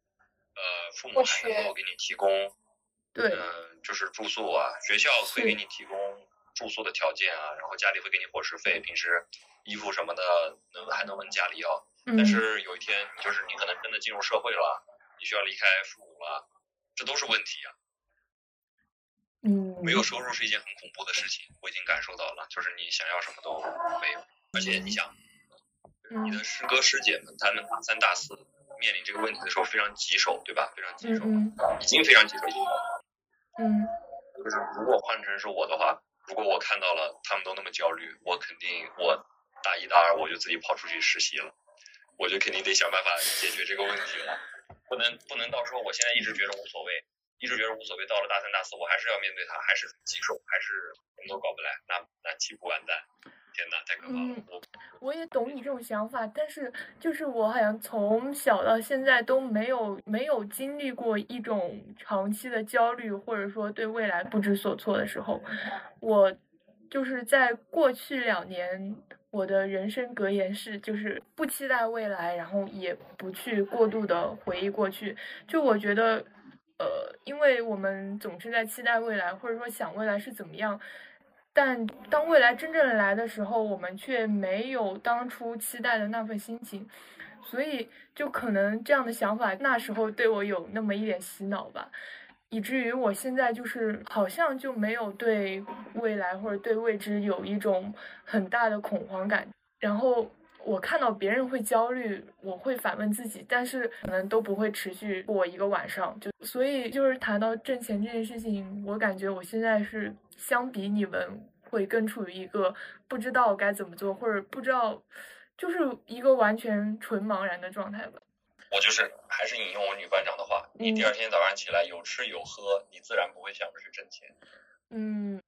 呃，父母还能够给你提供，对，嗯，就是住宿啊，学校会给你提供住宿的条件啊，然后家里会给你伙食费，平时衣服什么的能还能问家里要，但是有一天就是你可能真的进入社会了，你需要离开父母了，这都是问题啊。嗯，没有收入是一件很恐怖的事情，我已经感受到了，就是你想要什么都没有。而且你想，你的师哥师姐们，他们大三、大四面临这个问题的时候非常棘手，对吧？非常棘手，已经非常棘手。嗯，就是如果换成是我的话，如果我看到了他们都那么焦虑，我肯定我大一、大二我就自己跑出去实习了，我就肯定得想办法解决这个问题了，不能不能到时候我现在一直觉得无所谓，一直觉得无所谓，到了大三、大四我还是要面对它，还是很棘手，还是什么都搞不来，那那岂不完蛋？天呐，太可怕了！嗯，我也懂你这种想法，但是就是我好像从小到现在都没有没有经历过一种长期的焦虑，或者说对未来不知所措的时候。我就是在过去两年，我的人生格言是，就是不期待未来，然后也不去过度的回忆过去。就我觉得，呃，因为我们总是在期待未来，或者说想未来是怎么样，但当未来真正来的时候，我们却没有当初期待的那份心情，所以就可能这样的想法那时候对我有那么一点洗脑吧，以至于我现在就是好像就没有对未来或者对未知有一种很大的恐慌感，然后。我看到别人会焦虑，我会反问自己，但是可能都不会持续过一个晚上。就所以就是谈到挣钱这件事情，我感觉我现在是相比你们会更处于一个不知道该怎么做，或者不知道，就是一个完全纯茫然的状态吧。我就是还是引用我女班长的话，你第二天早上起来有吃有喝，你自然不会想着是挣钱。嗯，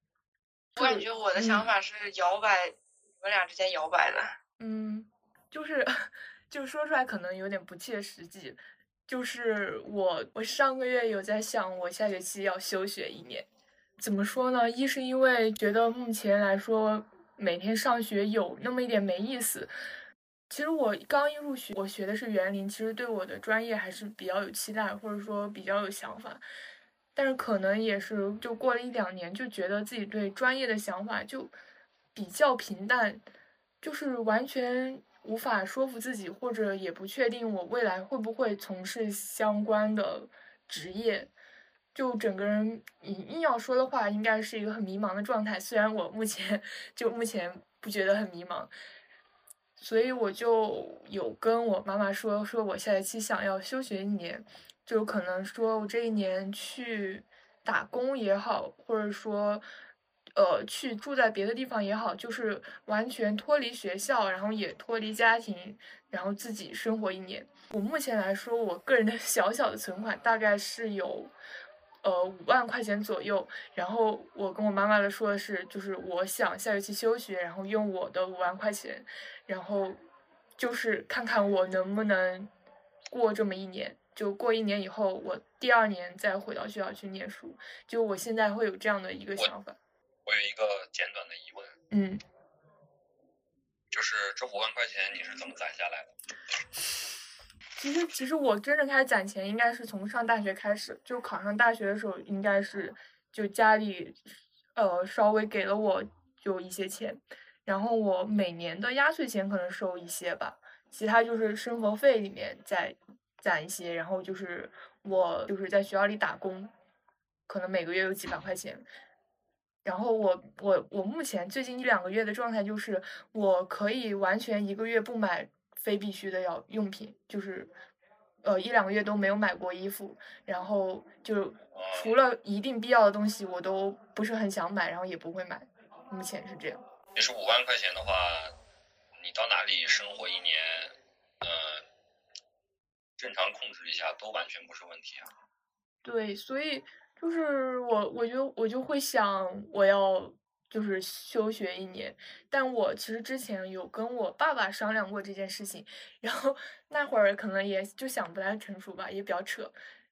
我感觉我的想法是摇摆，我们俩之间摇摆的。嗯，就是，(laughs) 就说出来可能有点不切实际。就是我，我上个月有在想，我下学期要休学一年。怎么说呢？一是因为觉得目前来说，每天上学有那么一点没意思。其实我刚一入学，我学的是园林，其实对我的专业还是比较有期待，或者说比较有想法。但是可能也是，就过了一两年，就觉得自己对专业的想法就比较平淡。就是完全无法说服自己，或者也不确定我未来会不会从事相关的职业，就整个人硬硬要说的话，应该是一个很迷茫的状态。虽然我目前就目前不觉得很迷茫，所以我就有跟我妈妈说，说我下学期想要休学一年，就可能说我这一年去打工也好，或者说。呃，去住在别的地方也好，就是完全脱离学校，然后也脱离家庭，然后自己生活一年。我目前来说，我个人的 (laughs) 小小的存款大概是有，呃，五万块钱左右。然后我跟我妈妈的说的是，就是我想下学期休学，然后用我的五万块钱，然后就是看看我能不能过这么一年。就过一年以后，我第二年再回到学校去念书。就我现在会有这样的一个想法。我有一个简短的疑问，嗯，就是这五万块钱你是怎么攒下来的？(sighs) 其实，其实我真正开始攒钱应该是从上大学开始，就考上大学的时候，应该是就家里呃稍微给了我就一些钱，然后我每年的压岁钱可能收一些吧，其他就是生活费里面再攒一些，然后就是我就是在学校里打工，可能每个月有几百块钱。然后我我我目前最近一两个月的状态就是，我可以完全一个月不买非必须的要用品，就是，呃一两个月都没有买过衣服，然后就除了一定必要的东西，我都不是很想买，然后也不会买，目前是这样。也是五万块钱的话，你到哪里生活一年，呃，正常控制一下都完全不是问题啊。对，所以。就是我，我就我就会想，我要就是休学一年。但我其实之前有跟我爸爸商量过这件事情，然后那会儿可能也就想不太成熟吧，也比较扯。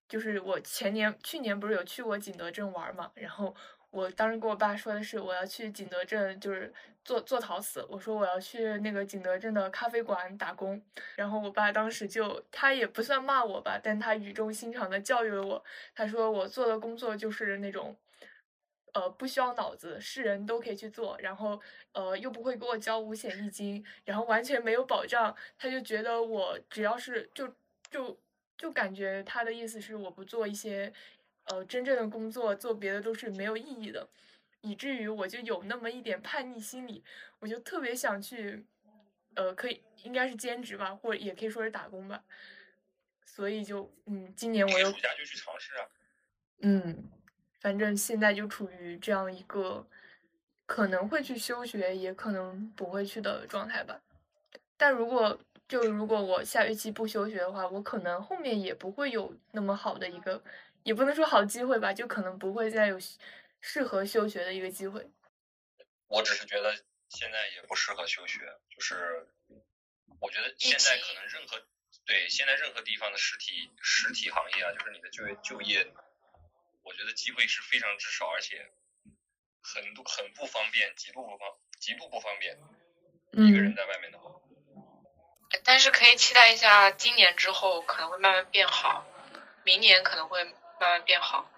就是我前年、去年不是有去过景德镇玩嘛，然后。我当时跟我爸说的是，我要去景德镇，就是做做陶瓷。我说我要去那个景德镇的咖啡馆打工。然后我爸当时就，他也不算骂我吧，但他语重心长的教育了我。他说我做的工作就是那种，呃，不需要脑子，是人都可以去做，然后呃又不会给我交五险一金，然后完全没有保障。他就觉得我只要是就就就感觉他的意思是我不做一些。呃，真正的工作做别的都是没有意义的，以至于我就有那么一点叛逆心理，我就特别想去，呃，可以应该是兼职吧，或者也可以说是打工吧，所以就嗯，今年我又暑假就去尝试啊，嗯，反正现在就处于这样一个可能会去休学，也可能不会去的状态吧。但如果就如果我下学期不休学的话，我可能后面也不会有那么好的一个。也不能说好机会吧，就可能不会再有适合休学的一个机会。我只是觉得现在也不适合休学，就是我觉得现在可能任何对现在任何地方的实体实体行业啊，就是你的就业就业，我觉得机会是非常之少，而且很多很不方便，极度不方极度不方便。一个人在外面的话，但是可以期待一下，今年之后可能会慢慢变好，明年可能会。慢慢变好，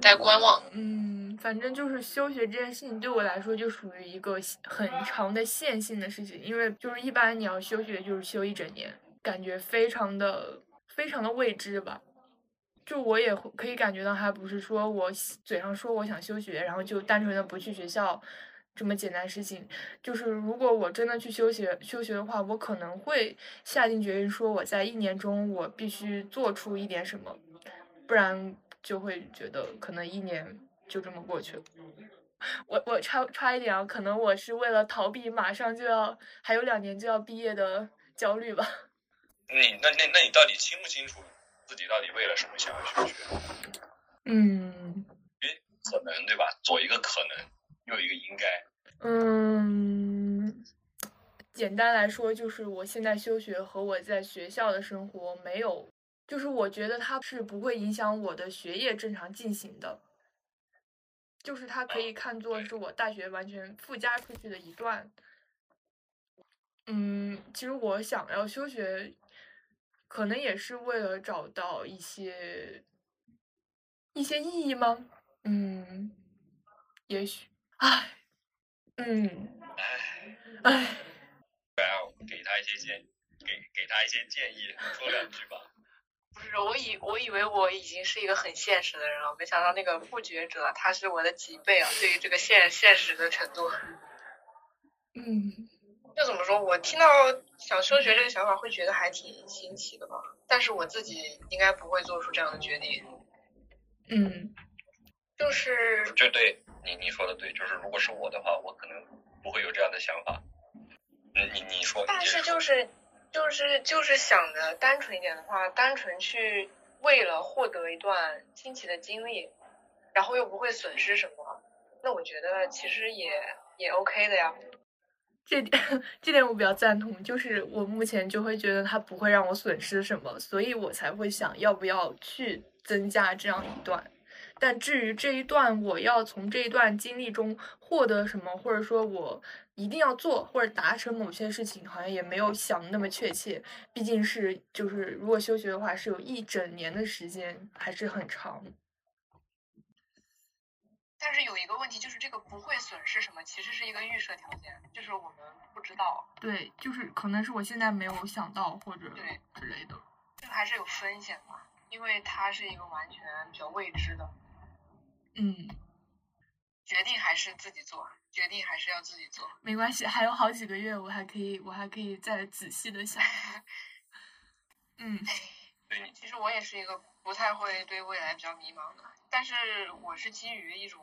在观望。嗯，反正就是休学这件事情对我来说就属于一个很长的线性的事情，因为就是一般你要休学就是休一整年，感觉非常的非常的未知吧。就我也可以感觉到，还不是说我嘴上说我想休学，然后就单纯的不去学校这么简单事情。就是如果我真的去休学休学的话，我可能会下定决心说我在一年中我必须做出一点什么，不然就会觉得可能一年就这么过去了。我我差差一点啊，可能我是为了逃避马上就要还有两年就要毕业的焦虑吧。你那那那你到底清不清楚？自己到底为了什么想要休学？嗯，诶，可能对吧？左一个可能，右一个应该。嗯，简单来说，就是我现在休学和我在学校的生活没有，就是我觉得它是不会影响我的学业正常进行的，就是它可以看作是我大学完全附加出去的一段。嗯，其实我想要休学。可能也是为了找到一些一些意义吗？嗯，也许，唉，嗯，唉，唉。给他一些建，给给他一些建议，说两句吧。不是，我以我以为我已经是一个很现实的人了，没想到那个不觉者他是我的几倍啊！对于这个现现实的程度。嗯。就怎么说，我听到想休学这个想法，会觉得还挺新奇的吧。但是我自己应该不会做出这样的决定。嗯，就是就对你你说的对，就是如果是我的话，我可能不会有这样的想法。嗯，你你说。但是就是就是就是想的单纯一点的话，单纯去为了获得一段新奇的经历，然后又不会损失什么，那我觉得其实也也 OK 的呀。这点 (laughs) 这点我比较赞同，就是我目前就会觉得它不会让我损失什么，所以我才会想要不要去增加这样一段。但至于这一段我要从这一段经历中获得什么，或者说我一定要做或者达成某些事情，好像也没有想那么确切。毕竟是就是如果休学的话，是有一整年的时间，还是很长。但是有一个问题，就是这个不会损失什么，其实是一个预设条件，就是我们不知道。对，就是可能是我现在没有想到或者对之类的。这个还是有风险嘛，因为它是一个完全比较未知的。嗯。决定还是自己做，决定还是要自己做。没关系，还有好几个月，我还可以，我还可以再仔细的想。(laughs) 嗯。对，其实我也是一个不太会对未来比较迷茫的，但是我是基于一种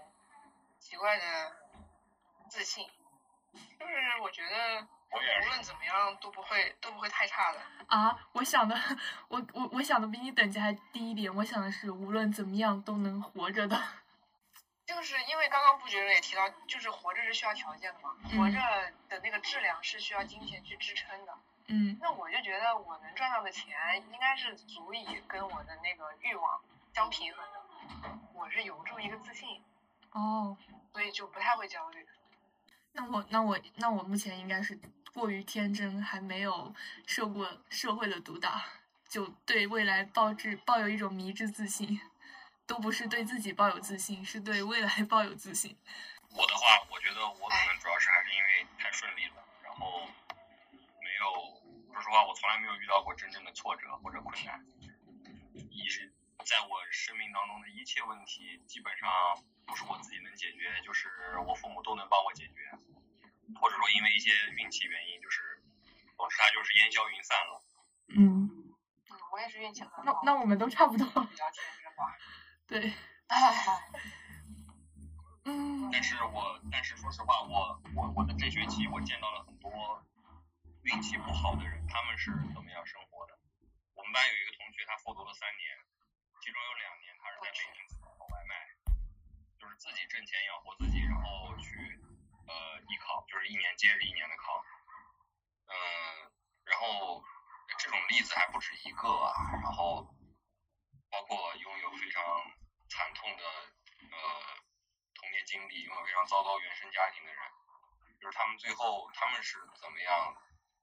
奇怪的自信，就是我觉得无论怎么样都不会都不会太差的。啊，我想的，我我我想的比你等级还低一点，我想的是无论怎么样都能活着的。就是因为刚刚不觉得也提到，就是活着是需要条件的嘛，活着的那个质量是需要金钱去支撑的。嗯，那我就觉得我能赚到的钱应该是足以跟我的那个欲望相平衡的，我是有这么一个自信。哦，所以就不太会焦虑。那我那我那我目前应该是过于天真，还没有受过社会的毒打，就对未来抱之抱有一种迷之自信，都不是对自己抱有自信，是对未来 (laughs) 抱有自信。我的话，我觉得我可能主要是还是因为太顺利了，然后。没有，说实话，我从来没有遇到过真正的挫折或者困难。一是在我生命当中的一切问题，基本上不是我自己能解决，就是我父母都能帮我解决，或者说因为一些运气原因，就是总之它就是烟消云散了。嗯。嗯，我也是运气很好。那那我们都差不多。比较天真吧。对。嗯。但是我但是说实话，我我我的这学期我见到了很多。运气不好的人，他们是怎么样生活的？我们班有一个同学，他复读了三年，其中有两年他是在北京跑外卖，就是自己挣钱养活自己，然后去呃艺考，就是一年接着一年的考。嗯，然后这种例子还不止一个啊，然后包括拥有非常惨痛的呃童年经历，拥有非常糟糕原生家庭的人，就是他们最后他们是怎么样？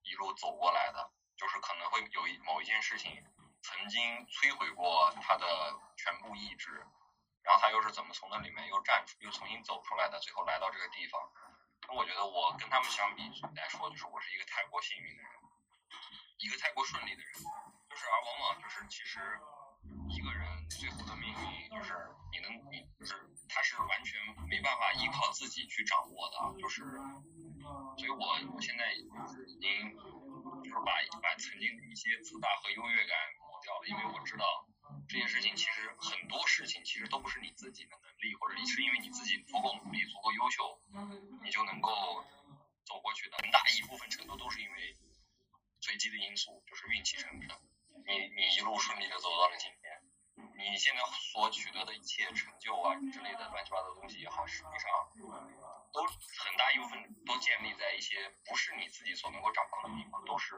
一路走过来的，就是可能会有一某一件事情曾经摧毁过他的全部意志，然后他又是怎么从那里面又站出，又重新走出来的，最后来到这个地方。那我觉得我跟他们相比来说，就是我是一个太过幸运的人，一个太过顺利的人，就是而往往就是其实一个人最后的命运，就是你能你就是他是完全没办法依靠自己去掌握的，就是，所以我我现在已经就是把把曾经的一些自大和优越感抹掉了，因为我知道这件事情其实很多事情其实都不是你自己的能力，或者是因为你自己足够努力、足够优秀，你就能够走过去的，很大一部分程度都是因为随机的因素，就是运气成分，你你一路顺利的走到了今天。你现在所取得的一切成就啊之类的乱七八糟的东西也好，实际上都很大一部分都建立在一些不是你自己所能够掌控的地方，都是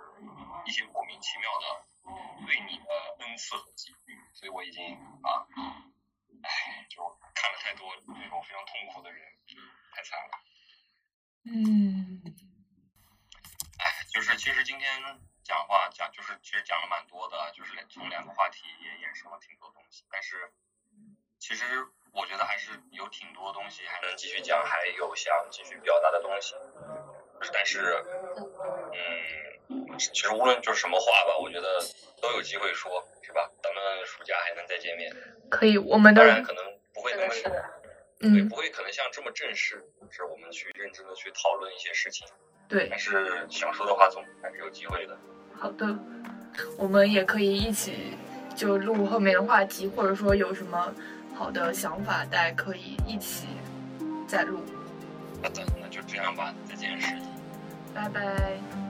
一些莫名其妙的对你的恩赐和给予。所以我已经啊，唉，就看了太多那种非常痛苦的人，太惨了。嗯。唉，就是其实今天。讲话讲就是其实讲了蛮多的，就是从两个话题也衍生了挺多东西。但是其实我觉得还是有挺多东西还能继续讲，还有想继续表达的东西。但是，嗯，其实无论就是什么话吧，我觉得都有机会说，是吧？咱们暑假还能再见面。可以，我们当然可能不会那么，对，不会可能像这么正式，是我们去认真的去讨论一些事情。对。但是想说的话总还是有机会的。好的，我们也可以一起就录后面的话题，或者说有什么好的想法，大家可以一起再录。那咱那就这样吧，再见。拜拜。